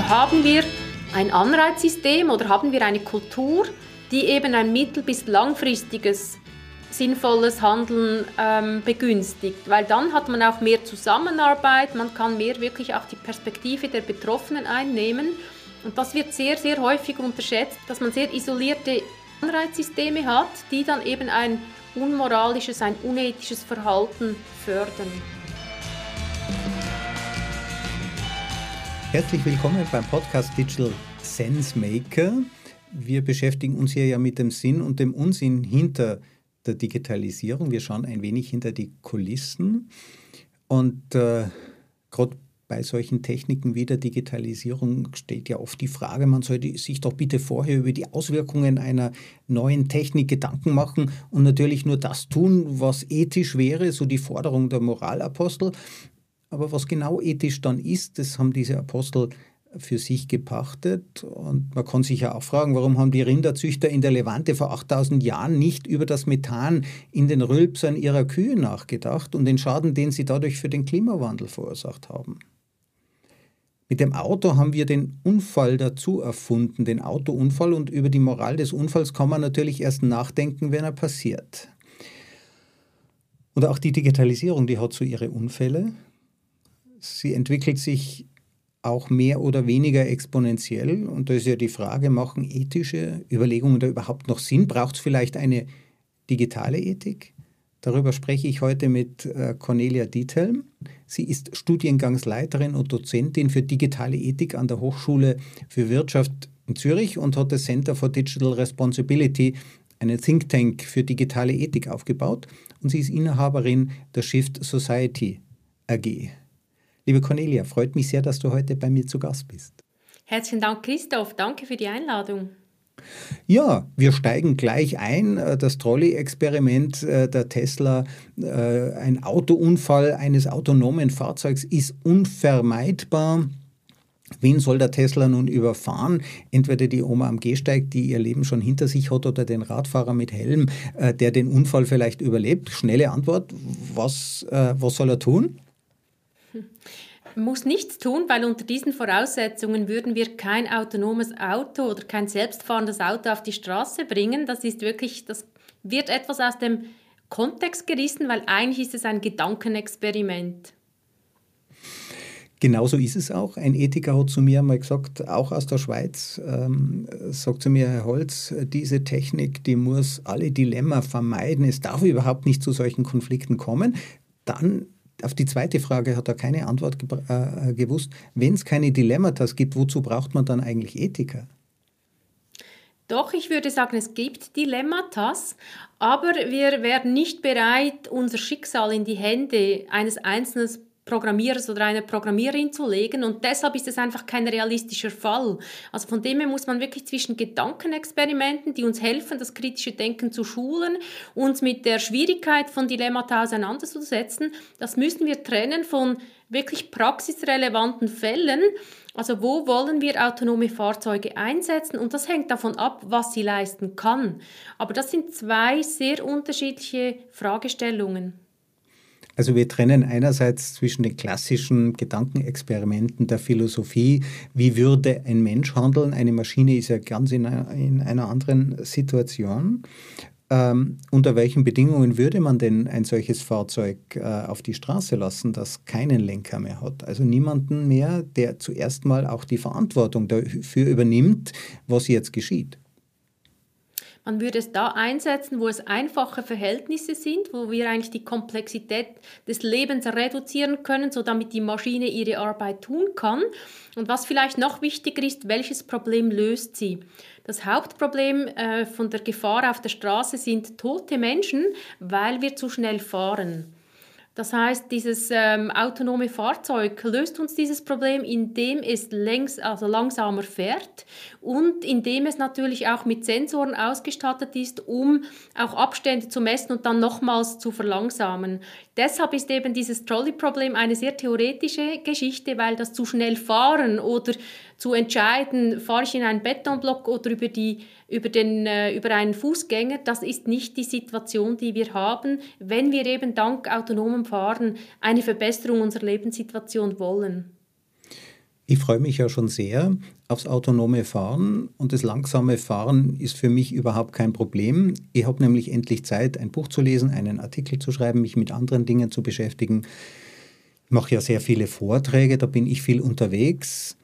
Also haben wir ein Anreizsystem oder haben wir eine Kultur, die eben ein mittel- bis langfristiges sinnvolles Handeln ähm, begünstigt, weil dann hat man auch mehr Zusammenarbeit, man kann mehr wirklich auch die Perspektive der Betroffenen einnehmen und das wird sehr, sehr häufig unterschätzt, dass man sehr isolierte Anreizsysteme hat, die dann eben ein unmoralisches, ein unethisches Verhalten fördern. Herzlich willkommen beim Podcast Digital Sense Maker. Wir beschäftigen uns hier ja mit dem Sinn und dem Unsinn hinter der Digitalisierung. Wir schauen ein wenig hinter die Kulissen. Und äh, gerade bei solchen Techniken wie der Digitalisierung steht ja oft die Frage, man sollte sich doch bitte vorher über die Auswirkungen einer neuen Technik Gedanken machen und natürlich nur das tun, was ethisch wäre, so die Forderung der Moralapostel. Aber was genau ethisch dann ist, das haben diese Apostel für sich gepachtet. Und man kann sich ja auch fragen, warum haben die Rinderzüchter in der Levante vor 8000 Jahren nicht über das Methan in den Rülpsern ihrer Kühe nachgedacht und den Schaden, den sie dadurch für den Klimawandel verursacht haben. Mit dem Auto haben wir den Unfall dazu erfunden, den Autounfall, und über die Moral des Unfalls kann man natürlich erst nachdenken, wenn er passiert. Und auch die Digitalisierung, die hat so ihre Unfälle sie entwickelt sich auch mehr oder weniger exponentiell. Und da ist ja die Frage, machen ethische Überlegungen da überhaupt noch Sinn? Braucht es vielleicht eine digitale Ethik? Darüber spreche ich heute mit äh, Cornelia Diethelm. Sie ist Studiengangsleiterin und Dozentin für digitale Ethik an der Hochschule für Wirtschaft in Zürich und hat das Center for Digital Responsibility, einen Think Tank für digitale Ethik, aufgebaut. Und sie ist Inhaberin der Shift Society AG. Liebe Cornelia, freut mich sehr, dass du heute bei mir zu Gast bist. Herzlichen Dank, Christoph. Danke für die Einladung. Ja, wir steigen gleich ein. Das Trolley-Experiment äh, der Tesla, äh, ein Autounfall eines autonomen Fahrzeugs ist unvermeidbar. Wen soll der Tesla nun überfahren? Entweder die Oma am Gehsteig, die ihr Leben schon hinter sich hat, oder den Radfahrer mit Helm, äh, der den Unfall vielleicht überlebt. Schnelle Antwort. Was, was soll er tun? Muss nichts tun, weil unter diesen Voraussetzungen würden wir kein autonomes Auto oder kein selbstfahrendes Auto auf die Straße bringen. Das ist wirklich, das wird etwas aus dem Kontext gerissen, weil eigentlich ist es ein Gedankenexperiment. Genauso ist es auch. Ein Ethiker hat zu mir mal gesagt, auch aus der Schweiz, ähm, sagt zu mir, Herr Holz, diese Technik, die muss alle Dilemma vermeiden. Es darf überhaupt nicht zu solchen Konflikten kommen. Dann auf die zweite Frage hat er keine Antwort ge äh, gewusst. Wenn es keine Dilemmata gibt, wozu braucht man dann eigentlich Ethiker? Doch, ich würde sagen, es gibt Dilemmata, aber wir werden nicht bereit, unser Schicksal in die Hände eines einzelnen Programmierers oder einer Programmiererin zu legen und deshalb ist es einfach kein realistischer Fall. Also von dem her muss man wirklich zwischen Gedankenexperimenten, die uns helfen, das kritische Denken zu schulen, uns mit der Schwierigkeit von Dilemmata auseinanderzusetzen, das müssen wir trennen von wirklich praxisrelevanten Fällen. Also wo wollen wir autonome Fahrzeuge einsetzen? Und das hängt davon ab, was sie leisten kann. Aber das sind zwei sehr unterschiedliche Fragestellungen. Also wir trennen einerseits zwischen den klassischen Gedankenexperimenten der Philosophie, wie würde ein Mensch handeln, eine Maschine ist ja ganz in einer, in einer anderen Situation. Ähm, unter welchen Bedingungen würde man denn ein solches Fahrzeug äh, auf die Straße lassen, das keinen Lenker mehr hat? Also niemanden mehr, der zuerst mal auch die Verantwortung dafür übernimmt, was jetzt geschieht. Man würde es da einsetzen, wo es einfache Verhältnisse sind, wo wir eigentlich die Komplexität des Lebens reduzieren können, so damit die Maschine ihre Arbeit tun kann. Und was vielleicht noch wichtiger ist, welches Problem löst sie? Das Hauptproblem äh, von der Gefahr auf der Straße sind tote Menschen, weil wir zu schnell fahren. Das heißt, dieses ähm, autonome Fahrzeug löst uns dieses Problem, indem es längs, also langsamer fährt und indem es natürlich auch mit Sensoren ausgestattet ist, um auch Abstände zu messen und dann nochmals zu verlangsamen. Deshalb ist eben dieses Trolley-Problem eine sehr theoretische Geschichte, weil das zu schnell fahren oder zu entscheiden, fahre ich in einen Betonblock oder über, die, über, den, äh, über einen Fußgänger, das ist nicht die Situation, die wir haben, wenn wir eben dank autonomem Fahren eine Verbesserung unserer Lebenssituation wollen. Ich freue mich ja schon sehr aufs autonome Fahren und das langsame Fahren ist für mich überhaupt kein Problem. Ich habe nämlich endlich Zeit, ein Buch zu lesen, einen Artikel zu schreiben, mich mit anderen Dingen zu beschäftigen. Ich mache ja sehr viele Vorträge, da bin ich viel unterwegs.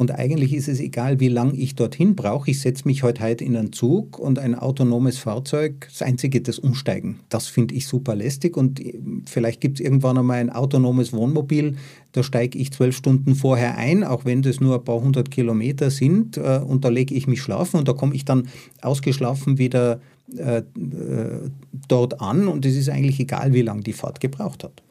Und eigentlich ist es egal, wie lange ich dorthin brauche. Ich setze mich heute halt in einen Zug und ein autonomes Fahrzeug, das Einzige, das Umsteigen. Das finde ich super lästig. Und vielleicht gibt es irgendwann einmal ein autonomes Wohnmobil, da steige ich zwölf Stunden vorher ein, auch wenn das nur ein paar hundert Kilometer sind. Äh, und da lege ich mich schlafen und da komme ich dann ausgeschlafen wieder äh, äh, dort an. Und es ist eigentlich egal, wie lange die Fahrt gebraucht hat.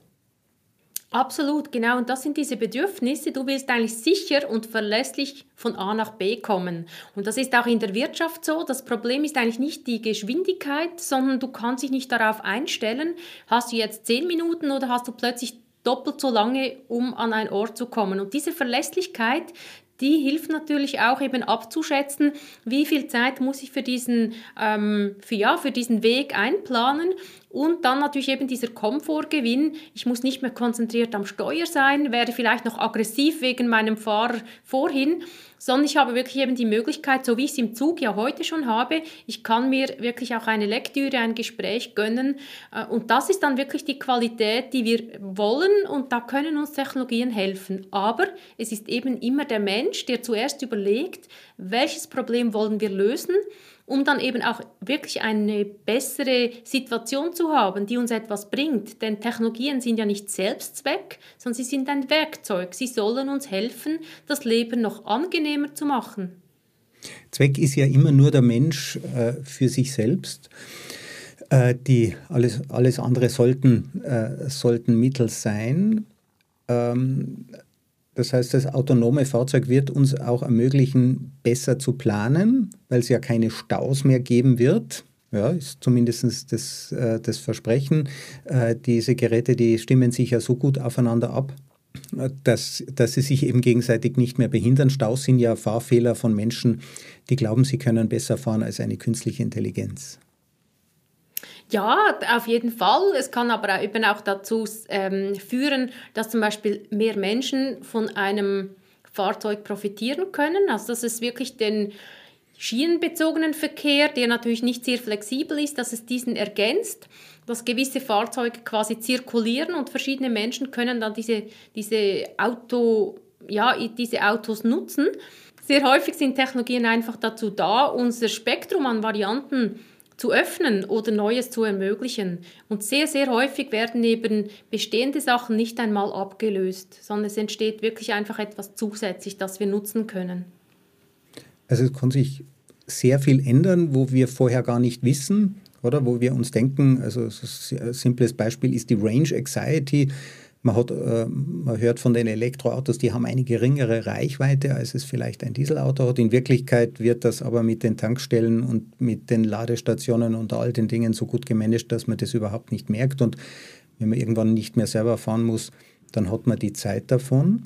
Absolut, genau. Und das sind diese Bedürfnisse. Du willst eigentlich sicher und verlässlich von A nach B kommen. Und das ist auch in der Wirtschaft so. Das Problem ist eigentlich nicht die Geschwindigkeit, sondern du kannst dich nicht darauf einstellen. Hast du jetzt zehn Minuten oder hast du plötzlich doppelt so lange, um an einen Ort zu kommen. Und diese Verlässlichkeit, die hilft natürlich auch eben abzuschätzen, wie viel Zeit muss ich für diesen, ähm, für, ja, für diesen Weg einplanen und dann natürlich eben dieser Komfortgewinn. Ich muss nicht mehr konzentriert am Steuer sein, werde vielleicht noch aggressiv wegen meinem Fahrer vorhin, sondern ich habe wirklich eben die Möglichkeit, so wie ich es im Zug ja heute schon habe, ich kann mir wirklich auch eine Lektüre, ein Gespräch gönnen. Äh, und das ist dann wirklich die Qualität, die wir wollen und da können uns Technologien helfen. Aber es ist eben immer der Mensch, der zuerst überlegt, welches Problem wollen wir lösen um dann eben auch wirklich eine bessere Situation zu haben, die uns etwas bringt. Denn Technologien sind ja nicht Selbstzweck, sondern sie sind ein Werkzeug. Sie sollen uns helfen, das Leben noch angenehmer zu machen. Zweck ist ja immer nur der Mensch äh, für sich selbst. Äh, die, alles, alles andere sollten, äh, sollten Mittel sein. Ähm, das heißt, das autonome Fahrzeug wird uns auch ermöglichen, besser zu planen, weil es ja keine Staus mehr geben wird. Ja, ist zumindest das, äh, das Versprechen. Äh, diese Geräte, die stimmen sich ja so gut aufeinander ab, dass, dass sie sich eben gegenseitig nicht mehr behindern. Staus sind ja Fahrfehler von Menschen, die glauben, sie können besser fahren als eine künstliche Intelligenz. Ja, auf jeden Fall. Es kann aber eben auch dazu ähm, führen, dass zum Beispiel mehr Menschen von einem Fahrzeug profitieren können. Also dass es wirklich den schienenbezogenen Verkehr, der natürlich nicht sehr flexibel ist, dass es diesen ergänzt, dass gewisse Fahrzeuge quasi zirkulieren und verschiedene Menschen können dann diese, diese, Auto, ja, diese Autos nutzen. Sehr häufig sind Technologien einfach dazu da, unser Spektrum an Varianten zu öffnen oder Neues zu ermöglichen. Und sehr, sehr häufig werden eben bestehende Sachen nicht einmal abgelöst, sondern es entsteht wirklich einfach etwas zusätzlich, das wir nutzen können. Also es kann sich sehr viel ändern, wo wir vorher gar nicht wissen, oder wo wir uns denken, also ein simples Beispiel ist die Range Anxiety. Man, hat, äh, man hört von den Elektroautos, die haben eine geringere Reichweite, als es vielleicht ein Dieselauto hat. In Wirklichkeit wird das aber mit den Tankstellen und mit den Ladestationen und all den Dingen so gut gemanagt, dass man das überhaupt nicht merkt. Und wenn man irgendwann nicht mehr selber fahren muss, dann hat man die Zeit davon.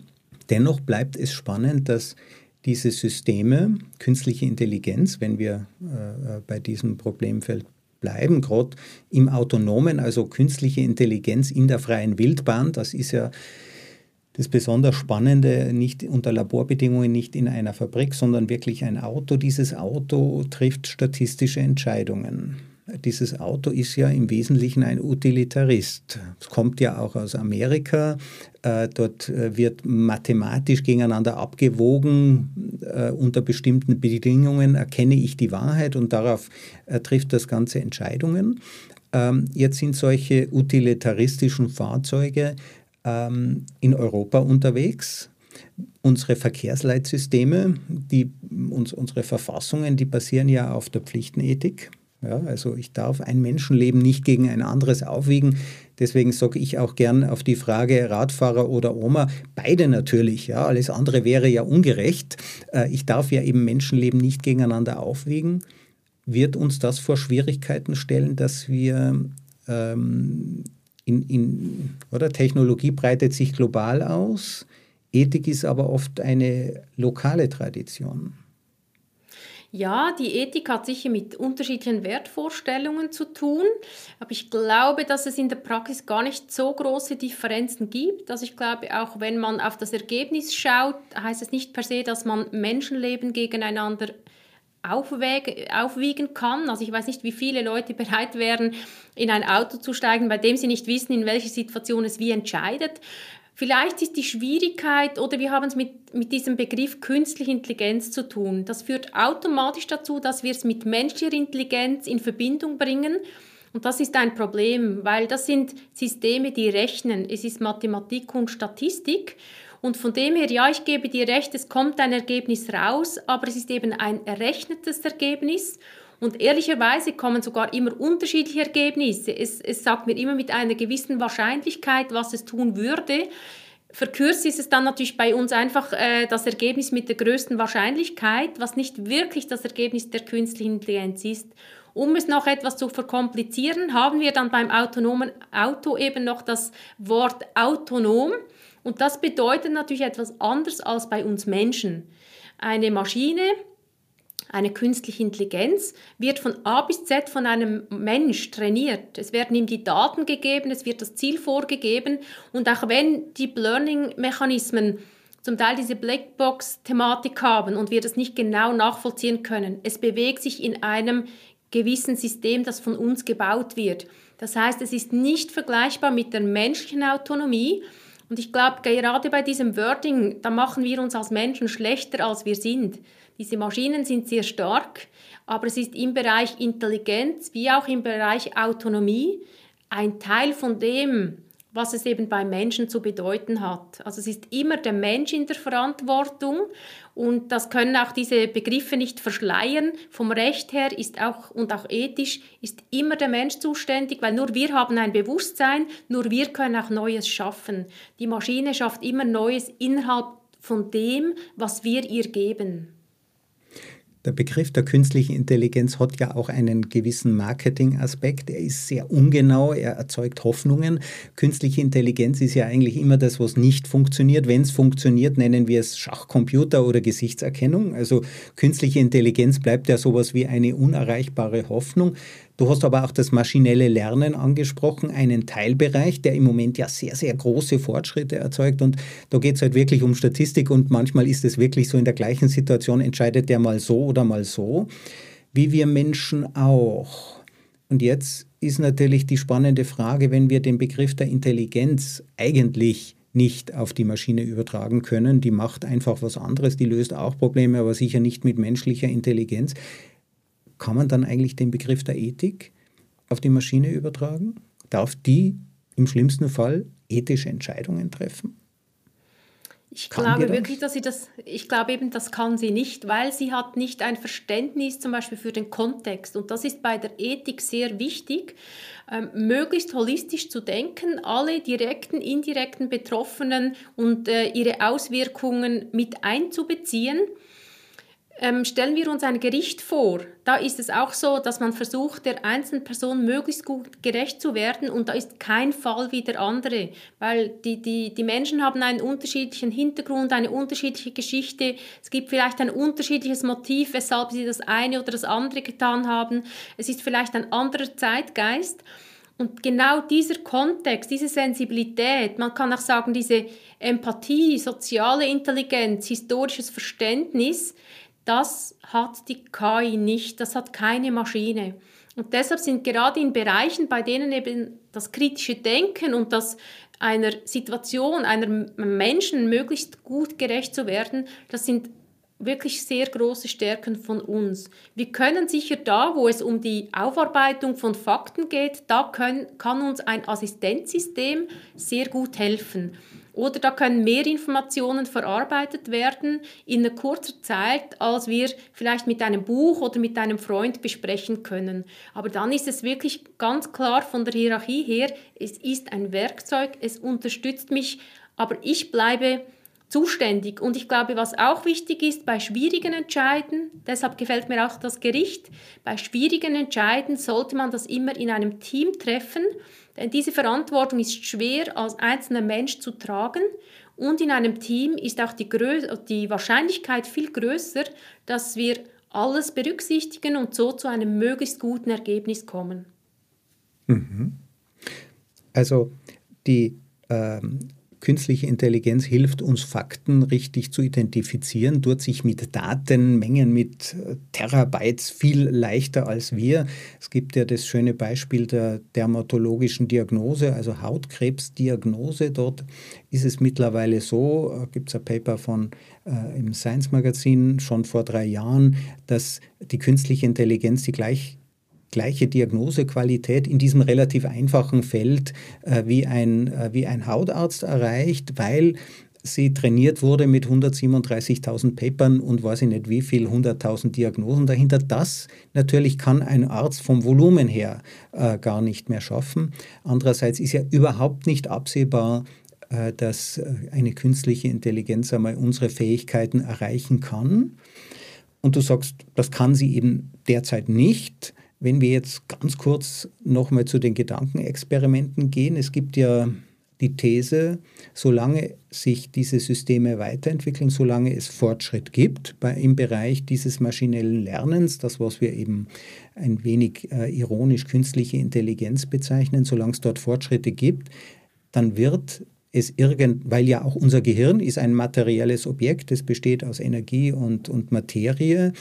Dennoch bleibt es spannend, dass diese Systeme, künstliche Intelligenz, wenn wir äh, bei diesem Problemfeld bleiben, gerade im autonomen, also künstliche Intelligenz in der freien Wildbahn. Das ist ja das besonders Spannende, nicht unter Laborbedingungen, nicht in einer Fabrik, sondern wirklich ein Auto. Dieses Auto trifft statistische Entscheidungen dieses Auto ist ja im Wesentlichen ein Utilitarist. Es kommt ja auch aus Amerika. Äh, dort äh, wird mathematisch gegeneinander abgewogen. Äh, unter bestimmten Bedingungen erkenne ich die Wahrheit und darauf trifft das Ganze Entscheidungen. Ähm, jetzt sind solche utilitaristischen Fahrzeuge ähm, in Europa unterwegs unsere Verkehrsleitsysteme, die, uns, unsere Verfassungen, die basieren ja auf der Pflichtenethik. Ja, also ich darf ein Menschenleben nicht gegen ein anderes aufwiegen. Deswegen sage ich auch gern auf die Frage Radfahrer oder Oma, beide natürlich, ja, alles andere wäre ja ungerecht. Äh, ich darf ja eben Menschenleben nicht gegeneinander aufwiegen. Wird uns das vor Schwierigkeiten stellen, dass wir ähm, in, in, oder Technologie breitet sich global aus, Ethik ist aber oft eine lokale Tradition. Ja, die Ethik hat sicher mit unterschiedlichen Wertvorstellungen zu tun, aber ich glaube, dass es in der Praxis gar nicht so große Differenzen gibt. Also ich glaube, auch wenn man auf das Ergebnis schaut, heißt es nicht per se, dass man Menschenleben gegeneinander aufwiegen kann. Also ich weiß nicht, wie viele Leute bereit wären, in ein Auto zu steigen, bei dem sie nicht wissen, in welcher Situation es wie entscheidet. Vielleicht ist die Schwierigkeit oder wir haben es mit, mit diesem Begriff künstliche Intelligenz zu tun. Das führt automatisch dazu, dass wir es mit menschlicher Intelligenz in Verbindung bringen. Und das ist ein Problem, weil das sind Systeme, die rechnen. Es ist Mathematik und Statistik. Und von dem her, ja, ich gebe dir recht, es kommt ein Ergebnis raus, aber es ist eben ein errechnetes Ergebnis. Und ehrlicherweise kommen sogar immer unterschiedliche Ergebnisse. Es, es sagt mir immer mit einer gewissen Wahrscheinlichkeit, was es tun würde. Verkürzt ist es dann natürlich bei uns einfach äh, das Ergebnis mit der größten Wahrscheinlichkeit, was nicht wirklich das Ergebnis der künstlichen Intelligenz ist. Um es noch etwas zu verkomplizieren, haben wir dann beim autonomen Auto eben noch das Wort autonom. Und das bedeutet natürlich etwas anderes als bei uns Menschen. Eine Maschine eine künstliche Intelligenz wird von A bis Z von einem Mensch trainiert. Es werden ihm die Daten gegeben, es wird das Ziel vorgegeben und auch wenn Deep Learning-Mechanismen zum Teil diese Blackbox-Thematik haben und wir das nicht genau nachvollziehen können, es bewegt sich in einem gewissen System, das von uns gebaut wird. Das heißt, es ist nicht vergleichbar mit der menschlichen Autonomie, und ich glaube, gerade bei diesem Wording, da machen wir uns als Menschen schlechter, als wir sind. Diese Maschinen sind sehr stark, aber es ist im Bereich Intelligenz wie auch im Bereich Autonomie ein Teil von dem, was es eben beim Menschen zu bedeuten hat. Also es ist immer der Mensch in der Verantwortung und das können auch diese Begriffe nicht verschleiern. Vom Recht her ist auch und auch ethisch ist immer der Mensch zuständig, weil nur wir haben ein Bewusstsein, nur wir können auch Neues schaffen. Die Maschine schafft immer Neues innerhalb von dem, was wir ihr geben. Der Begriff der künstlichen Intelligenz hat ja auch einen gewissen Marketingaspekt. Er ist sehr ungenau, er erzeugt Hoffnungen. Künstliche Intelligenz ist ja eigentlich immer das, was nicht funktioniert. Wenn es funktioniert, nennen wir es Schachcomputer oder Gesichtserkennung. Also künstliche Intelligenz bleibt ja sowas wie eine unerreichbare Hoffnung. Du hast aber auch das maschinelle Lernen angesprochen, einen Teilbereich, der im Moment ja sehr, sehr große Fortschritte erzeugt. Und da geht es halt wirklich um Statistik und manchmal ist es wirklich so, in der gleichen Situation entscheidet der mal so oder mal so, wie wir Menschen auch. Und jetzt ist natürlich die spannende Frage, wenn wir den Begriff der Intelligenz eigentlich nicht auf die Maschine übertragen können. Die macht einfach was anderes, die löst auch Probleme, aber sicher nicht mit menschlicher Intelligenz. Kann man dann eigentlich den Begriff der Ethik auf die Maschine übertragen? Darf die im schlimmsten Fall ethische Entscheidungen treffen? Ich kann glaube wirklich, dass sie das, ich glaube eben, das kann sie nicht, weil sie hat nicht ein Verständnis zum Beispiel für den Kontext. Und das ist bei der Ethik sehr wichtig, ähm, möglichst holistisch zu denken, alle direkten, indirekten Betroffenen und äh, ihre Auswirkungen mit einzubeziehen ähm, stellen wir uns ein Gericht vor. Da ist es auch so, dass man versucht, der einzelnen Person möglichst gut gerecht zu werden und da ist kein Fall wie der andere, weil die, die, die Menschen haben einen unterschiedlichen Hintergrund, eine unterschiedliche Geschichte. Es gibt vielleicht ein unterschiedliches Motiv, weshalb sie das eine oder das andere getan haben. Es ist vielleicht ein anderer Zeitgeist. Und genau dieser Kontext, diese Sensibilität, man kann auch sagen, diese Empathie, soziale Intelligenz, historisches Verständnis, das hat die KI nicht, das hat keine Maschine. Und deshalb sind gerade in Bereichen, bei denen eben das kritische Denken und das einer Situation, einer Menschen möglichst gut gerecht zu werden, das sind wirklich sehr große Stärken von uns. Wir können sicher da, wo es um die Aufarbeitung von Fakten geht, da können, kann uns ein Assistenzsystem sehr gut helfen. Oder da können mehr Informationen verarbeitet werden in einer kurzer Zeit, als wir vielleicht mit einem Buch oder mit einem Freund besprechen können. Aber dann ist es wirklich ganz klar von der Hierarchie her, es ist ein Werkzeug, es unterstützt mich, aber ich bleibe zuständig. Und ich glaube, was auch wichtig ist bei schwierigen Entscheiden, deshalb gefällt mir auch das Gericht, bei schwierigen Entscheiden sollte man das immer in einem Team treffen denn diese Verantwortung ist schwer als einzelner Mensch zu tragen und in einem Team ist auch die, Grö die Wahrscheinlichkeit viel größer, dass wir alles berücksichtigen und so zu einem möglichst guten Ergebnis kommen. Mhm. Also die ähm, künstliche Intelligenz hilft uns, Fakten richtig zu identifizieren, tut sich mit Datenmengen, mit äh, Terabytes viel leichter als wir. Es gibt ja das schöne Beispiel der dermatologischen Diagnose, also Hautkrebsdiagnose. Dort ist es mittlerweile so, äh, gibt es ein Paper von äh, im Science Magazin schon vor drei Jahren, dass die künstliche Intelligenz die gleich gleiche Diagnosequalität in diesem relativ einfachen Feld äh, wie, ein, äh, wie ein Hautarzt erreicht, weil sie trainiert wurde mit 137.000 Papern und weiß ich nicht wie viel, 100.000 Diagnosen dahinter. Das natürlich kann ein Arzt vom Volumen her äh, gar nicht mehr schaffen. Andererseits ist ja überhaupt nicht absehbar, äh, dass äh, eine künstliche Intelligenz einmal unsere Fähigkeiten erreichen kann. Und du sagst, das kann sie eben derzeit nicht. Wenn wir jetzt ganz kurz nochmal zu den Gedankenexperimenten gehen, es gibt ja die These, solange sich diese Systeme weiterentwickeln, solange es Fortschritt gibt bei, im Bereich dieses maschinellen Lernens, das was wir eben ein wenig äh, ironisch künstliche Intelligenz bezeichnen, solange es dort Fortschritte gibt, dann wird es irgend, weil ja auch unser Gehirn ist ein materielles Objekt, es besteht aus Energie und, und Materie.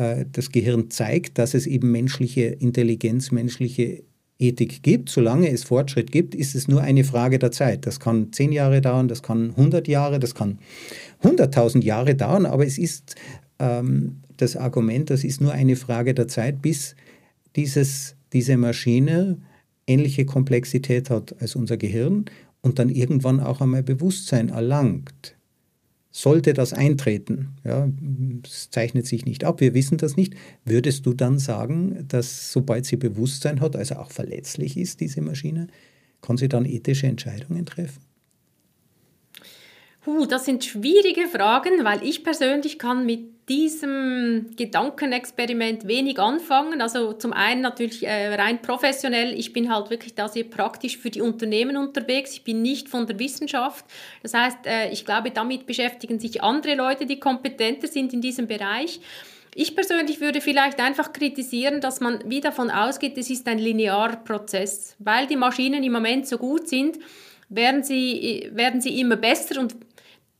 Äh, das Gehirn zeigt, dass es eben menschliche Intelligenz, menschliche Ethik gibt. Solange es Fortschritt gibt, ist es nur eine Frage der Zeit. Das kann zehn Jahre dauern, das kann 100 Jahre, das kann 100.000 Jahre dauern, aber es ist ähm, das Argument, das ist nur eine Frage der Zeit, bis dieses, diese Maschine ähnliche Komplexität hat als unser Gehirn und dann irgendwann auch einmal Bewusstsein erlangt. Sollte das eintreten, ja, es zeichnet sich nicht ab, wir wissen das nicht, würdest du dann sagen, dass sobald sie Bewusstsein hat, also auch verletzlich ist, diese Maschine, kann sie dann ethische Entscheidungen treffen? Puh, das sind schwierige Fragen, weil ich persönlich kann mit diesem Gedankenexperiment wenig anfangen. Also zum einen natürlich äh, rein professionell. Ich bin halt wirklich da sehr praktisch für die Unternehmen unterwegs. Ich bin nicht von der Wissenschaft. Das heißt, äh, ich glaube, damit beschäftigen sich andere Leute, die kompetenter sind in diesem Bereich. Ich persönlich würde vielleicht einfach kritisieren, dass man wie davon ausgeht, es ist ein linearer Prozess. Weil die Maschinen im Moment so gut sind, werden sie, werden sie immer besser und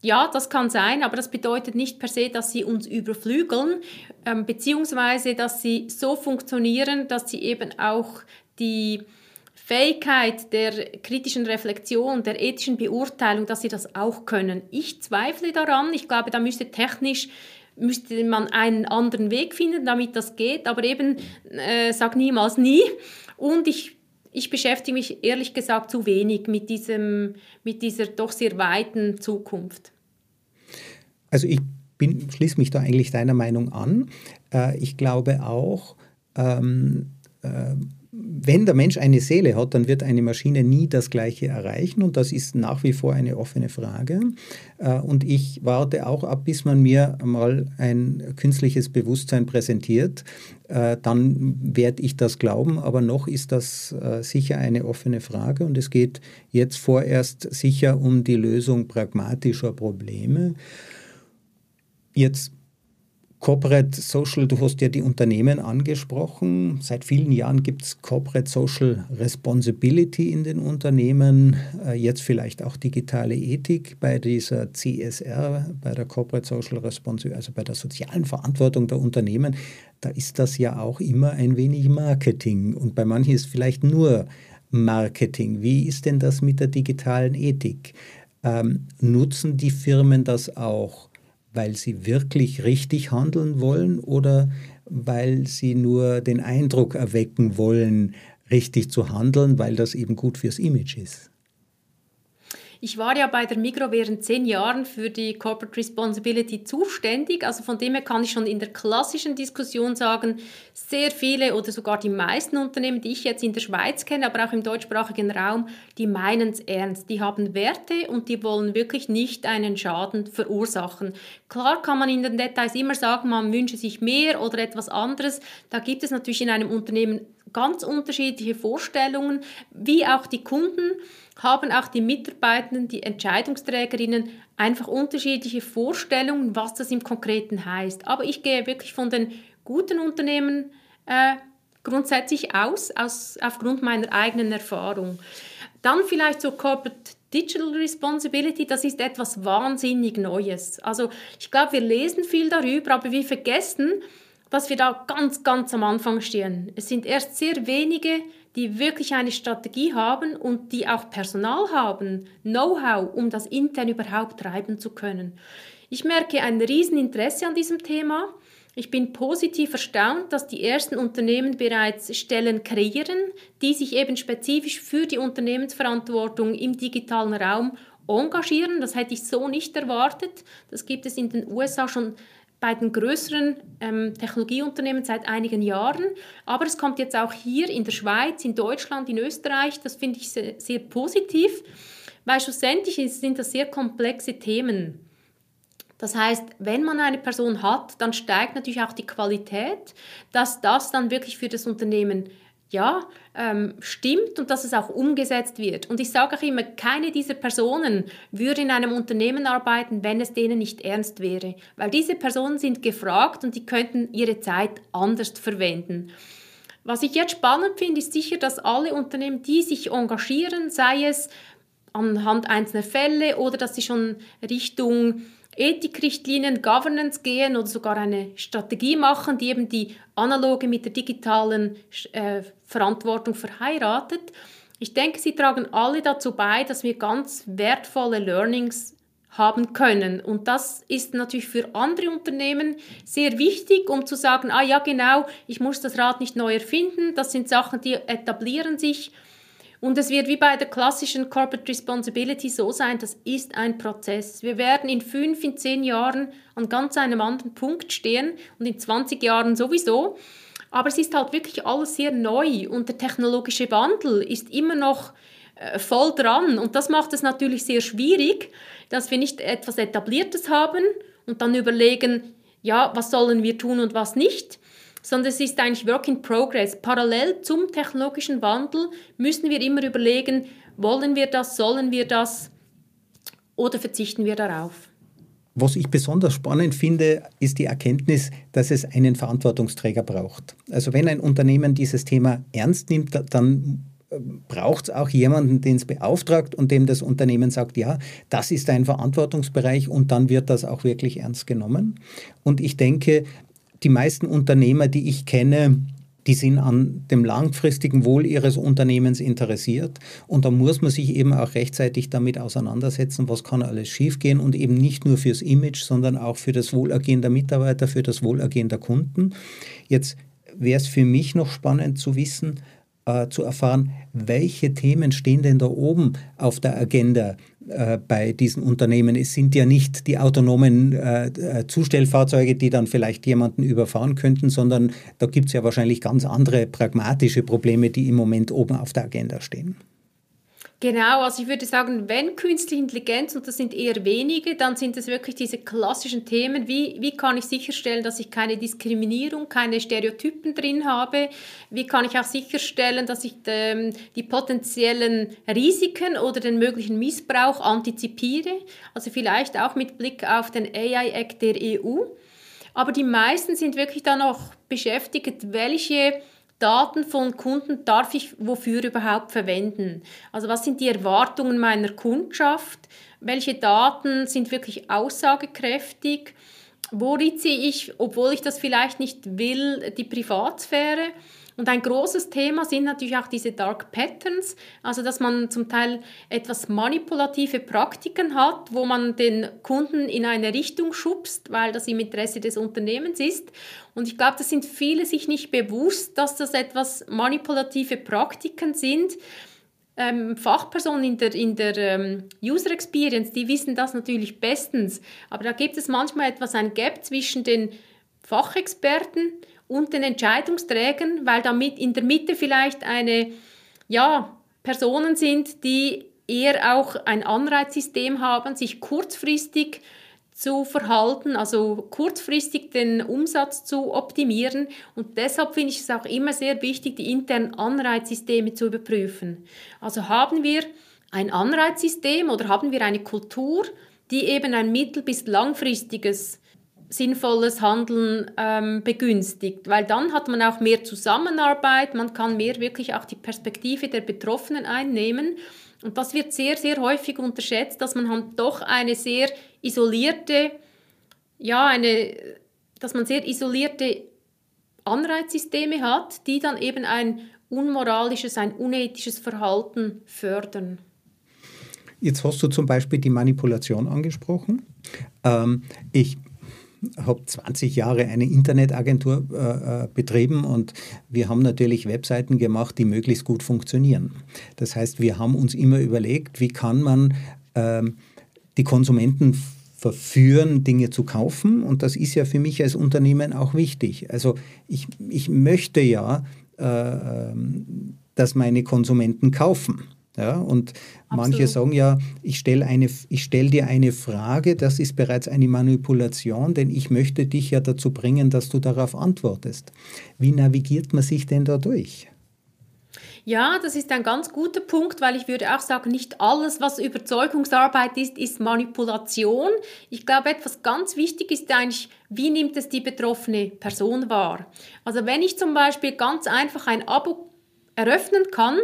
ja, das kann sein, aber das bedeutet nicht per se, dass sie uns überflügeln, ähm, beziehungsweise dass sie so funktionieren, dass sie eben auch die Fähigkeit der kritischen Reflexion, der ethischen Beurteilung, dass sie das auch können. Ich zweifle daran. Ich glaube, da müsste technisch müsste man einen anderen Weg finden, damit das geht. Aber eben, äh, sag niemals nie. Und ich ich beschäftige mich ehrlich gesagt zu wenig mit, diesem, mit dieser doch sehr weiten Zukunft. Also ich bin, schließe mich da eigentlich deiner Meinung an. Äh, ich glaube auch, ähm, äh, wenn der Mensch eine Seele hat, dann wird eine Maschine nie das Gleiche erreichen und das ist nach wie vor eine offene Frage. Äh, und ich warte auch ab, bis man mir mal ein künstliches Bewusstsein präsentiert. Äh, dann werde ich das glauben, aber noch ist das äh, sicher eine offene Frage und es geht jetzt vorerst sicher um die Lösung pragmatischer Probleme. Jetzt Corporate Social, du hast ja die Unternehmen angesprochen. Seit vielen Jahren gibt es Corporate Social Responsibility in den Unternehmen, äh, jetzt vielleicht auch digitale Ethik bei dieser CSR, bei der Corporate Social Responsibility, also bei der sozialen Verantwortung der Unternehmen. Da ist das ja auch immer ein wenig Marketing und bei manchen ist vielleicht nur Marketing. Wie ist denn das mit der digitalen Ethik? Ähm, nutzen die Firmen das auch? Weil sie wirklich richtig handeln wollen oder weil sie nur den Eindruck erwecken wollen, richtig zu handeln, weil das eben gut fürs Image ist? Ich war ja bei der Migro während zehn Jahren für die Corporate Responsibility zuständig. Also von dem her kann ich schon in der klassischen Diskussion sagen, sehr viele oder sogar die meisten Unternehmen, die ich jetzt in der Schweiz kenne, aber auch im deutschsprachigen Raum, die meinen es ernst. Die haben Werte und die wollen wirklich nicht einen Schaden verursachen. Klar kann man in den Details immer sagen, man wünsche sich mehr oder etwas anderes. Da gibt es natürlich in einem Unternehmen ganz unterschiedliche Vorstellungen, wie auch die Kunden haben auch die Mitarbeitenden, die Entscheidungsträgerinnen einfach unterschiedliche Vorstellungen, was das im Konkreten heißt. Aber ich gehe wirklich von den guten Unternehmen äh, grundsätzlich aus, aus, aufgrund meiner eigenen Erfahrung. Dann vielleicht so Corporate Digital Responsibility, das ist etwas wahnsinnig Neues. Also ich glaube, wir lesen viel darüber, aber wir vergessen, dass wir da ganz, ganz am Anfang stehen. Es sind erst sehr wenige, die wirklich eine Strategie haben und die auch Personal haben, Know-how, um das intern überhaupt treiben zu können. Ich merke ein Rieseninteresse an diesem Thema. Ich bin positiv erstaunt, dass die ersten Unternehmen bereits Stellen kreieren, die sich eben spezifisch für die Unternehmensverantwortung im digitalen Raum engagieren. Das hätte ich so nicht erwartet. Das gibt es in den USA schon bei den größeren ähm, Technologieunternehmen seit einigen Jahren. Aber es kommt jetzt auch hier in der Schweiz, in Deutschland, in Österreich. Das finde ich sehr, sehr positiv, weil schlussendlich sind das sehr komplexe Themen. Das heißt, wenn man eine Person hat, dann steigt natürlich auch die Qualität, dass das dann wirklich für das Unternehmen ja, ähm, stimmt und dass es auch umgesetzt wird. Und ich sage auch immer, keine dieser Personen würde in einem Unternehmen arbeiten, wenn es denen nicht ernst wäre. Weil diese Personen sind gefragt und die könnten ihre Zeit anders verwenden. Was ich jetzt spannend finde, ist sicher, dass alle Unternehmen, die sich engagieren, sei es anhand einzelner Fälle oder dass sie schon Richtung Ethikrichtlinien, Governance gehen oder sogar eine Strategie machen, die eben die analoge mit der digitalen äh, Verantwortung verheiratet. Ich denke, sie tragen alle dazu bei, dass wir ganz wertvolle Learnings haben können. Und das ist natürlich für andere Unternehmen sehr wichtig, um zu sagen, ah ja genau, ich muss das Rad nicht neu erfinden, das sind Sachen, die etablieren sich und es wird wie bei der klassischen Corporate Responsibility so sein, das ist ein Prozess. Wir werden in fünf, in zehn Jahren an ganz einem anderen Punkt stehen und in 20 Jahren sowieso. Aber es ist halt wirklich alles sehr neu und der technologische Wandel ist immer noch äh, voll dran. Und das macht es natürlich sehr schwierig, dass wir nicht etwas Etabliertes haben und dann überlegen, ja, was sollen wir tun und was nicht, sondern es ist eigentlich Work in Progress. Parallel zum technologischen Wandel müssen wir immer überlegen, wollen wir das, sollen wir das oder verzichten wir darauf. Was ich besonders spannend finde, ist die Erkenntnis, dass es einen Verantwortungsträger braucht. Also wenn ein Unternehmen dieses Thema ernst nimmt, dann äh, braucht es auch jemanden, den es beauftragt und dem das Unternehmen sagt, ja, das ist ein Verantwortungsbereich und dann wird das auch wirklich ernst genommen. Und ich denke, die meisten Unternehmer, die ich kenne, die sind an dem langfristigen Wohl ihres Unternehmens interessiert. Und da muss man sich eben auch rechtzeitig damit auseinandersetzen, was kann alles schiefgehen und eben nicht nur fürs Image, sondern auch für das Wohlergehen der Mitarbeiter, für das Wohlergehen der Kunden. Jetzt wäre es für mich noch spannend zu wissen, äh, zu erfahren, welche Themen stehen denn da oben auf der Agenda äh, bei diesen Unternehmen. Es sind ja nicht die autonomen äh, äh, Zustellfahrzeuge, die dann vielleicht jemanden überfahren könnten, sondern da gibt es ja wahrscheinlich ganz andere pragmatische Probleme, die im Moment oben auf der Agenda stehen. Genau, also ich würde sagen, wenn künstliche Intelligenz, und das sind eher wenige, dann sind es wirklich diese klassischen Themen, wie, wie kann ich sicherstellen, dass ich keine Diskriminierung, keine Stereotypen drin habe, wie kann ich auch sicherstellen, dass ich ähm, die potenziellen Risiken oder den möglichen Missbrauch antizipiere, also vielleicht auch mit Blick auf den AI-Act der EU. Aber die meisten sind wirklich dann noch beschäftigt, welche Daten von Kunden darf ich wofür überhaupt verwenden? Also was sind die Erwartungen meiner Kundschaft? Welche Daten sind wirklich aussagekräftig? Wo ritze ich, obwohl ich das vielleicht nicht will, die Privatsphäre? Und ein großes Thema sind natürlich auch diese Dark Patterns, also dass man zum Teil etwas manipulative Praktiken hat, wo man den Kunden in eine Richtung schubst, weil das im Interesse des Unternehmens ist. Und ich glaube, das sind viele sich nicht bewusst, dass das etwas manipulative Praktiken sind. Ähm, Fachpersonen in der, in der ähm, User Experience, die wissen das natürlich bestens. Aber da gibt es manchmal etwas ein Gap zwischen den Fachexperten und den Entscheidungsträgern, weil damit in der Mitte vielleicht eine, ja, Personen sind, die eher auch ein Anreizsystem haben, sich kurzfristig zu verhalten, also kurzfristig den Umsatz zu optimieren. Und deshalb finde ich es auch immer sehr wichtig, die internen Anreizsysteme zu überprüfen. Also haben wir ein Anreizsystem oder haben wir eine Kultur, die eben ein mittel- bis langfristiges sinnvolles Handeln ähm, begünstigt, weil dann hat man auch mehr Zusammenarbeit, man kann mehr wirklich auch die Perspektive der Betroffenen einnehmen. Und das wird sehr, sehr häufig unterschätzt, dass man halt doch eine sehr isolierte, ja, eine, dass man sehr isolierte Anreizsysteme hat, die dann eben ein unmoralisches, ein unethisches Verhalten fördern. Jetzt hast du zum Beispiel die Manipulation angesprochen. Ähm, ich habe 20 Jahre eine Internetagentur äh, äh, betrieben und wir haben natürlich Webseiten gemacht, die möglichst gut funktionieren. Das heißt, wir haben uns immer überlegt, wie kann man ähm, die Konsumenten verführen, Dinge zu kaufen. Und das ist ja für mich als Unternehmen auch wichtig. Also ich, ich möchte ja, äh, ähm, dass meine Konsumenten kaufen. Ja, und Absolut. manche sagen ja, ich stelle stell dir eine Frage, das ist bereits eine Manipulation, denn ich möchte dich ja dazu bringen, dass du darauf antwortest. Wie navigiert man sich denn da durch? Ja, das ist ein ganz guter Punkt, weil ich würde auch sagen, nicht alles, was Überzeugungsarbeit ist, ist Manipulation. Ich glaube, etwas ganz wichtig ist eigentlich, wie nimmt es die betroffene Person wahr? Also wenn ich zum Beispiel ganz einfach ein Abo eröffnen kann,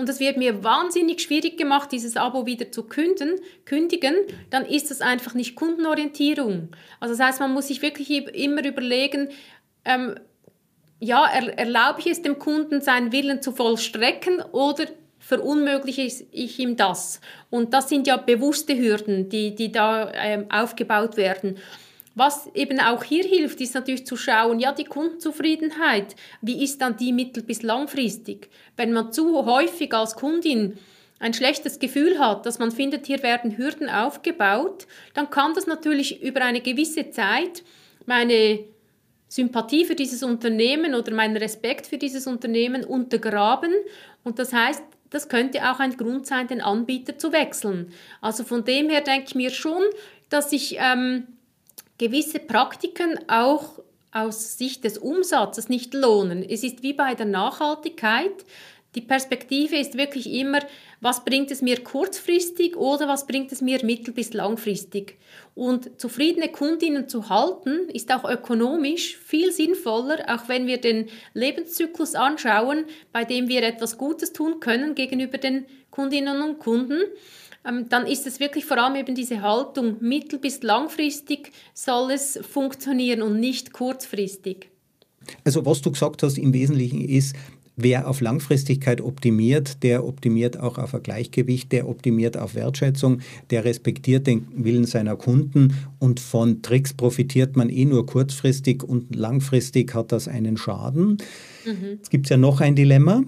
und es wird mir wahnsinnig schwierig gemacht, dieses Abo wieder zu künden, kündigen, dann ist das einfach nicht Kundenorientierung. Also das heißt, man muss sich wirklich immer überlegen, ähm, ja, er, erlaube ich es dem Kunden, seinen Willen zu vollstrecken oder verunmögliche ich ihm das? Und das sind ja bewusste Hürden, die, die da ähm, aufgebaut werden. Was eben auch hier hilft, ist natürlich zu schauen, ja, die Kundenzufriedenheit, wie ist dann die mittel- bis langfristig? Wenn man zu häufig als Kundin ein schlechtes Gefühl hat, dass man findet, hier werden Hürden aufgebaut, dann kann das natürlich über eine gewisse Zeit meine Sympathie für dieses Unternehmen oder meinen Respekt für dieses Unternehmen untergraben. Und das heißt, das könnte auch ein Grund sein, den Anbieter zu wechseln. Also von dem her denke ich mir schon, dass ich ähm, gewisse Praktiken auch aus Sicht des Umsatzes nicht lohnen. Es ist wie bei der Nachhaltigkeit. Die Perspektive ist wirklich immer, was bringt es mir kurzfristig oder was bringt es mir mittel- bis langfristig. Und zufriedene Kundinnen zu halten, ist auch ökonomisch viel sinnvoller, auch wenn wir den Lebenszyklus anschauen, bei dem wir etwas Gutes tun können gegenüber den Kundinnen und Kunden. Ähm, dann ist es wirklich vor allem eben diese Haltung, mittel- bis langfristig soll es funktionieren und nicht kurzfristig. Also was du gesagt hast im Wesentlichen ist, Wer auf Langfristigkeit optimiert, der optimiert auch auf ein Gleichgewicht, der optimiert auf Wertschätzung, der respektiert den Willen seiner Kunden und von Tricks profitiert man eh nur kurzfristig und langfristig hat das einen Schaden. Mhm. Es gibt ja noch ein Dilemma,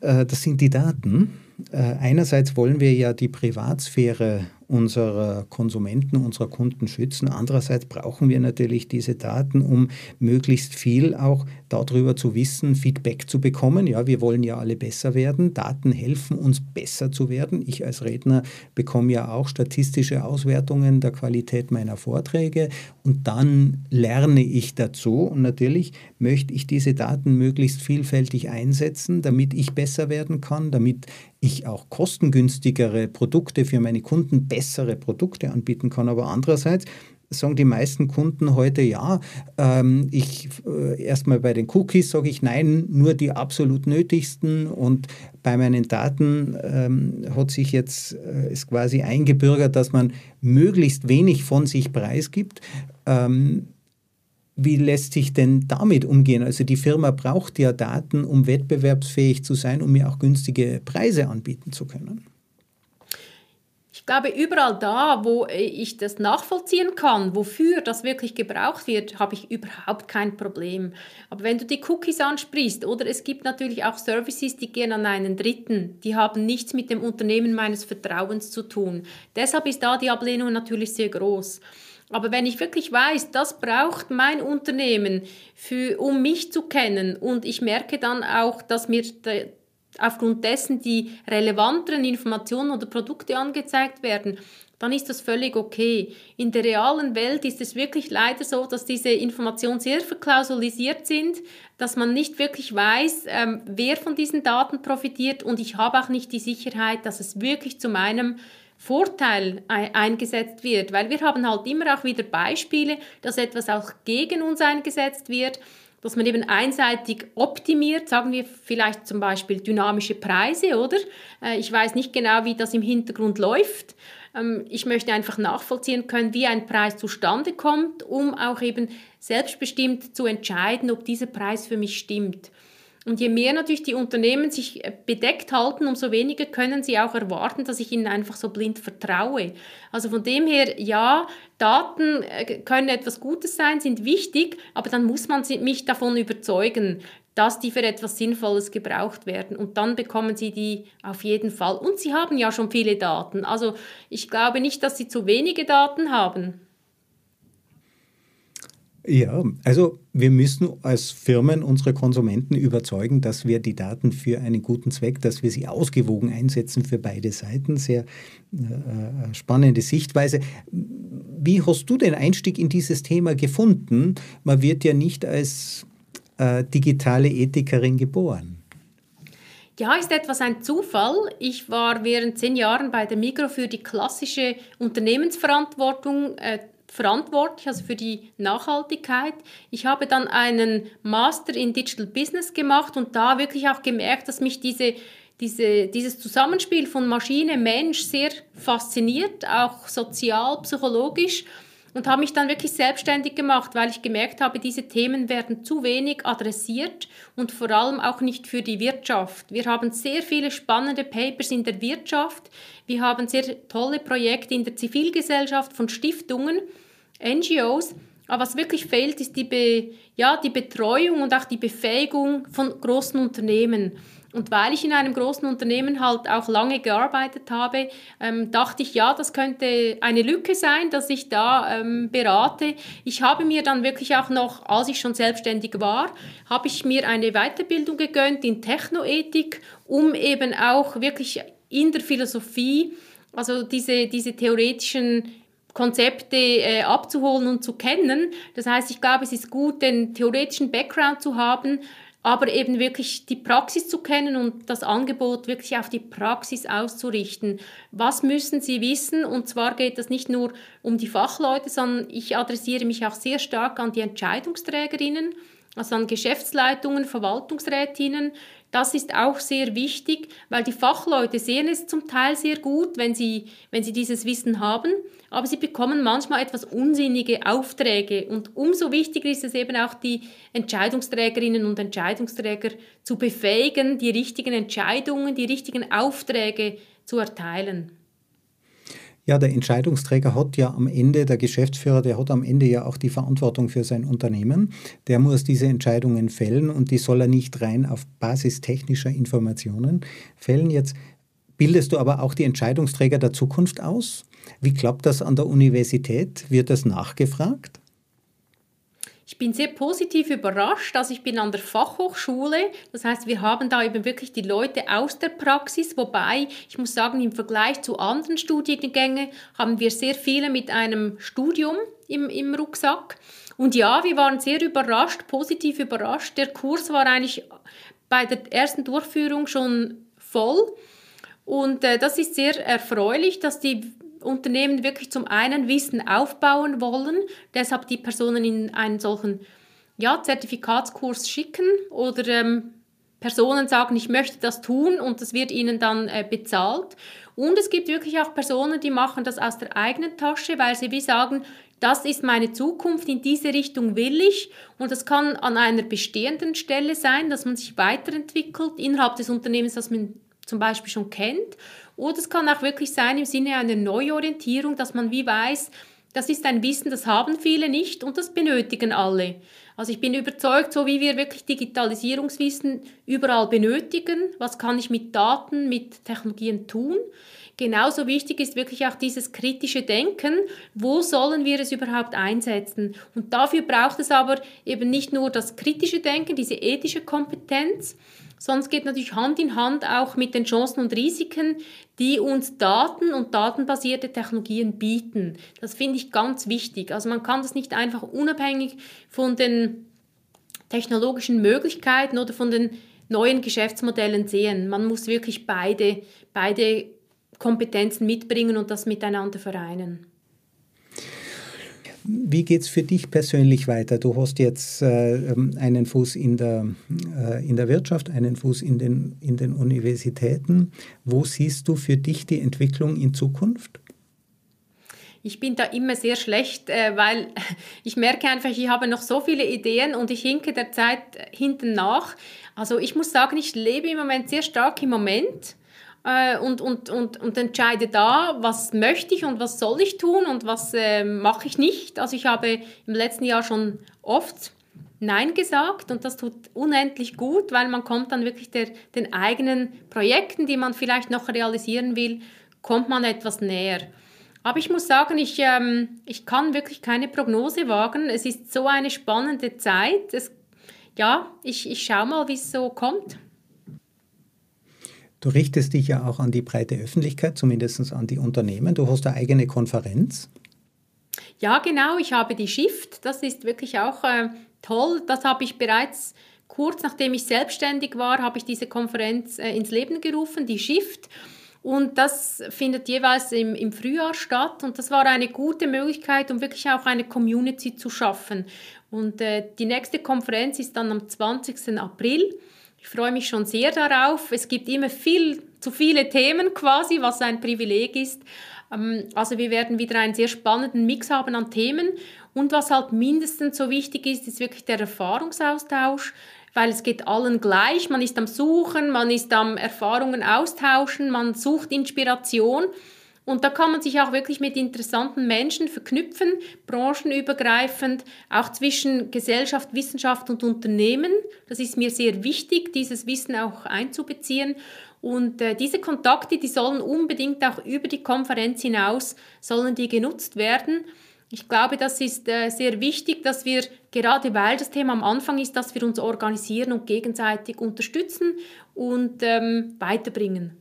äh, das sind die Daten. Äh, einerseits wollen wir ja die Privatsphäre unserer Konsumenten, unserer Kunden schützen. Andererseits brauchen wir natürlich diese Daten, um möglichst viel auch darüber zu wissen, Feedback zu bekommen. Ja, wir wollen ja alle besser werden. Daten helfen uns besser zu werden. Ich als Redner bekomme ja auch statistische Auswertungen der Qualität meiner Vorträge und dann lerne ich dazu. Und natürlich möchte ich diese Daten möglichst vielfältig einsetzen, damit ich besser werden kann, damit ich auch kostengünstigere Produkte für meine Kunden, bessere Produkte anbieten kann. Aber andererseits sagen die meisten Kunden heute ja. Ähm, ich äh, erstmal bei den Cookies sage ich nein, nur die absolut nötigsten. Und bei meinen Daten ähm, hat sich jetzt äh, ist quasi eingebürgert, dass man möglichst wenig von sich preisgibt. Ähm, wie lässt sich denn damit umgehen? Also die Firma braucht ja Daten, um wettbewerbsfähig zu sein, um mir auch günstige Preise anbieten zu können. Glaube, überall da, wo ich das nachvollziehen kann, wofür das wirklich gebraucht wird, habe ich überhaupt kein Problem. Aber wenn du die Cookies ansprichst, oder es gibt natürlich auch Services, die gehen an einen Dritten, die haben nichts mit dem Unternehmen meines Vertrauens zu tun. Deshalb ist da die Ablehnung natürlich sehr groß. Aber wenn ich wirklich weiß, das braucht mein Unternehmen, für, um mich zu kennen und ich merke dann auch, dass mir de, aufgrund dessen die relevanteren Informationen oder Produkte angezeigt werden, dann ist das völlig okay. In der realen Welt ist es wirklich leider so, dass diese Informationen sehr verklausulisiert sind, dass man nicht wirklich weiß, ähm, wer von diesen Daten profitiert. Und ich habe auch nicht die Sicherheit, dass es wirklich zu meinem Vorteil eingesetzt wird, weil wir haben halt immer auch wieder Beispiele, dass etwas auch gegen uns eingesetzt wird dass man eben einseitig optimiert, sagen wir vielleicht zum Beispiel dynamische Preise, oder? Äh, ich weiß nicht genau, wie das im Hintergrund läuft. Ähm, ich möchte einfach nachvollziehen können, wie ein Preis zustande kommt, um auch eben selbstbestimmt zu entscheiden, ob dieser Preis für mich stimmt. Und je mehr natürlich die Unternehmen sich äh, bedeckt halten, umso weniger können sie auch erwarten, dass ich ihnen einfach so blind vertraue. Also von dem her, ja, Daten äh, können etwas Gutes sein, sind wichtig, aber dann muss man mich davon überzeugen, dass die für etwas Sinnvolles gebraucht werden. Und dann bekommen sie die auf jeden Fall. Und sie haben ja schon viele Daten. Also ich glaube nicht, dass sie zu wenige Daten haben. Ja, also wir müssen als Firmen unsere Konsumenten überzeugen, dass wir die Daten für einen guten Zweck, dass wir sie ausgewogen einsetzen für beide Seiten. Sehr äh, äh, spannende Sichtweise. Wie hast du den Einstieg in dieses Thema gefunden? Man wird ja nicht als äh, digitale Ethikerin geboren. Ja, ist etwas ein Zufall. Ich war während zehn Jahren bei der Migro für die klassische Unternehmensverantwortung äh, verantwortlich, also für die Nachhaltigkeit. Ich habe dann einen Master in Digital Business gemacht und da wirklich auch gemerkt, dass mich diese, diese, dieses Zusammenspiel von Maschine, Mensch sehr fasziniert, auch sozial, psychologisch und habe mich dann wirklich selbstständig gemacht, weil ich gemerkt habe, diese Themen werden zu wenig adressiert und vor allem auch nicht für die Wirtschaft. Wir haben sehr viele spannende Papers in der Wirtschaft, wir haben sehr tolle Projekte in der Zivilgesellschaft von Stiftungen, NGOs, aber was wirklich fehlt, ist die, Be ja, die Betreuung und auch die Befähigung von großen Unternehmen. Und weil ich in einem großen Unternehmen halt auch lange gearbeitet habe, ähm, dachte ich, ja, das könnte eine Lücke sein, dass ich da ähm, berate. Ich habe mir dann wirklich auch noch, als ich schon selbstständig war, habe ich mir eine Weiterbildung gegönnt in Technoethik, um eben auch wirklich in der Philosophie, also diese, diese theoretischen Konzepte äh, abzuholen und zu kennen. Das heißt, ich glaube, es ist gut, den theoretischen Background zu haben, aber eben wirklich die Praxis zu kennen und das Angebot wirklich auf die Praxis auszurichten. Was müssen Sie wissen? Und zwar geht es nicht nur um die Fachleute, sondern ich adressiere mich auch sehr stark an die Entscheidungsträgerinnen, also an Geschäftsleitungen, Verwaltungsrätinnen, das ist auch sehr wichtig, weil die Fachleute sehen es zum Teil sehr gut, wenn sie, wenn sie dieses Wissen haben, aber sie bekommen manchmal etwas unsinnige Aufträge. Und umso wichtiger ist es eben auch, die Entscheidungsträgerinnen und Entscheidungsträger zu befähigen, die richtigen Entscheidungen, die richtigen Aufträge zu erteilen. Ja, der Entscheidungsträger hat ja am Ende, der Geschäftsführer, der hat am Ende ja auch die Verantwortung für sein Unternehmen. Der muss diese Entscheidungen fällen und die soll er nicht rein auf Basis technischer Informationen fällen. Jetzt bildest du aber auch die Entscheidungsträger der Zukunft aus. Wie klappt das an der Universität? Wird das nachgefragt? Ich bin sehr positiv überrascht. Also ich bin an der Fachhochschule. Das heißt, wir haben da eben wirklich die Leute aus der Praxis. Wobei, ich muss sagen, im Vergleich zu anderen Studiengängen haben wir sehr viele mit einem Studium im, im Rucksack. Und ja, wir waren sehr überrascht, positiv überrascht. Der Kurs war eigentlich bei der ersten Durchführung schon voll. Und äh, das ist sehr erfreulich, dass die Unternehmen wirklich zum einen Wissen aufbauen wollen, deshalb die Personen in einen solchen ja, Zertifikatskurs schicken oder ähm, Personen sagen, ich möchte das tun und das wird ihnen dann äh, bezahlt. Und es gibt wirklich auch Personen, die machen das aus der eigenen Tasche, weil sie wie sagen, das ist meine Zukunft, in diese Richtung will ich. Und das kann an einer bestehenden Stelle sein, dass man sich weiterentwickelt innerhalb des Unternehmens, das man zum Beispiel schon kennt. Oder es kann auch wirklich sein im Sinne einer Neuorientierung, dass man wie weiß, das ist ein Wissen, das haben viele nicht und das benötigen alle. Also ich bin überzeugt, so wie wir wirklich Digitalisierungswissen überall benötigen, was kann ich mit Daten, mit Technologien tun, genauso wichtig ist wirklich auch dieses kritische Denken, wo sollen wir es überhaupt einsetzen. Und dafür braucht es aber eben nicht nur das kritische Denken, diese ethische Kompetenz, Sonst geht natürlich Hand in Hand auch mit den Chancen und Risiken, die uns Daten und datenbasierte Technologien bieten. Das finde ich ganz wichtig. Also man kann das nicht einfach unabhängig von den technologischen Möglichkeiten oder von den neuen Geschäftsmodellen sehen. Man muss wirklich beide, beide Kompetenzen mitbringen und das miteinander vereinen. Wie geht es für dich persönlich weiter? Du hast jetzt äh, ähm, einen Fuß in der, äh, in der Wirtschaft, einen Fuß in den, in den Universitäten. Wo siehst du für dich die Entwicklung in Zukunft? Ich bin da immer sehr schlecht, äh, weil ich merke einfach, ich habe noch so viele Ideen und ich hinke der Zeit hinten nach. Also ich muss sagen, ich lebe im Moment sehr stark im Moment äh, und, und, und, und entscheide da, was möchte ich und was soll ich tun und was äh, mache ich nicht. Also ich habe im letzten Jahr schon oft Nein gesagt und das tut unendlich gut, weil man kommt dann wirklich der, den eigenen Projekten, die man vielleicht noch realisieren will, kommt man etwas näher. Aber ich muss sagen, ich, ähm, ich kann wirklich keine Prognose wagen. Es ist so eine spannende Zeit. Es, ja, ich, ich schaue mal, wie es so kommt. Du richtest dich ja auch an die breite Öffentlichkeit, zumindest an die Unternehmen. Du hast eine eigene Konferenz. Ja, genau. Ich habe die Shift. Das ist wirklich auch äh, toll. Das habe ich bereits kurz nachdem ich selbstständig war, habe ich diese Konferenz äh, ins Leben gerufen, die Shift. Und das findet jeweils im, im Frühjahr statt. Und das war eine gute Möglichkeit, um wirklich auch eine Community zu schaffen. Und äh, die nächste Konferenz ist dann am 20. April. Ich freue mich schon sehr darauf. Es gibt immer viel zu viele Themen quasi, was ein Privileg ist. Ähm, also wir werden wieder einen sehr spannenden Mix haben an Themen. Und was halt mindestens so wichtig ist, ist wirklich der Erfahrungsaustausch, weil es geht allen gleich. Man ist am Suchen, man ist am Erfahrungen austauschen, man sucht Inspiration. Und da kann man sich auch wirklich mit interessanten Menschen verknüpfen, branchenübergreifend, auch zwischen Gesellschaft, Wissenschaft und Unternehmen. Das ist mir sehr wichtig, dieses Wissen auch einzubeziehen. Und äh, diese Kontakte, die sollen unbedingt auch über die Konferenz hinaus, sollen die genutzt werden. Ich glaube, das ist äh, sehr wichtig, dass wir, gerade weil das Thema am Anfang ist, dass wir uns organisieren und gegenseitig unterstützen und ähm, weiterbringen.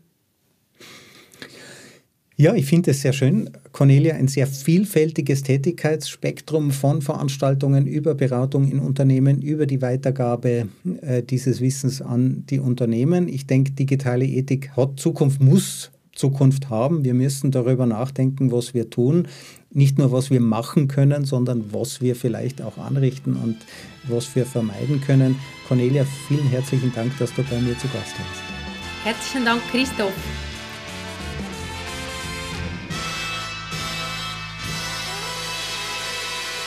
Ja, ich finde es sehr schön. Cornelia, ein sehr vielfältiges Tätigkeitsspektrum von Veranstaltungen über Beratung in Unternehmen, über die Weitergabe äh, dieses Wissens an die Unternehmen. Ich denke, digitale Ethik hat Zukunft, muss Zukunft haben. Wir müssen darüber nachdenken, was wir tun. Nicht nur, was wir machen können, sondern was wir vielleicht auch anrichten und was wir vermeiden können. Cornelia, vielen herzlichen Dank, dass du bei mir zu Gast warst. Herzlichen Dank, Christoph.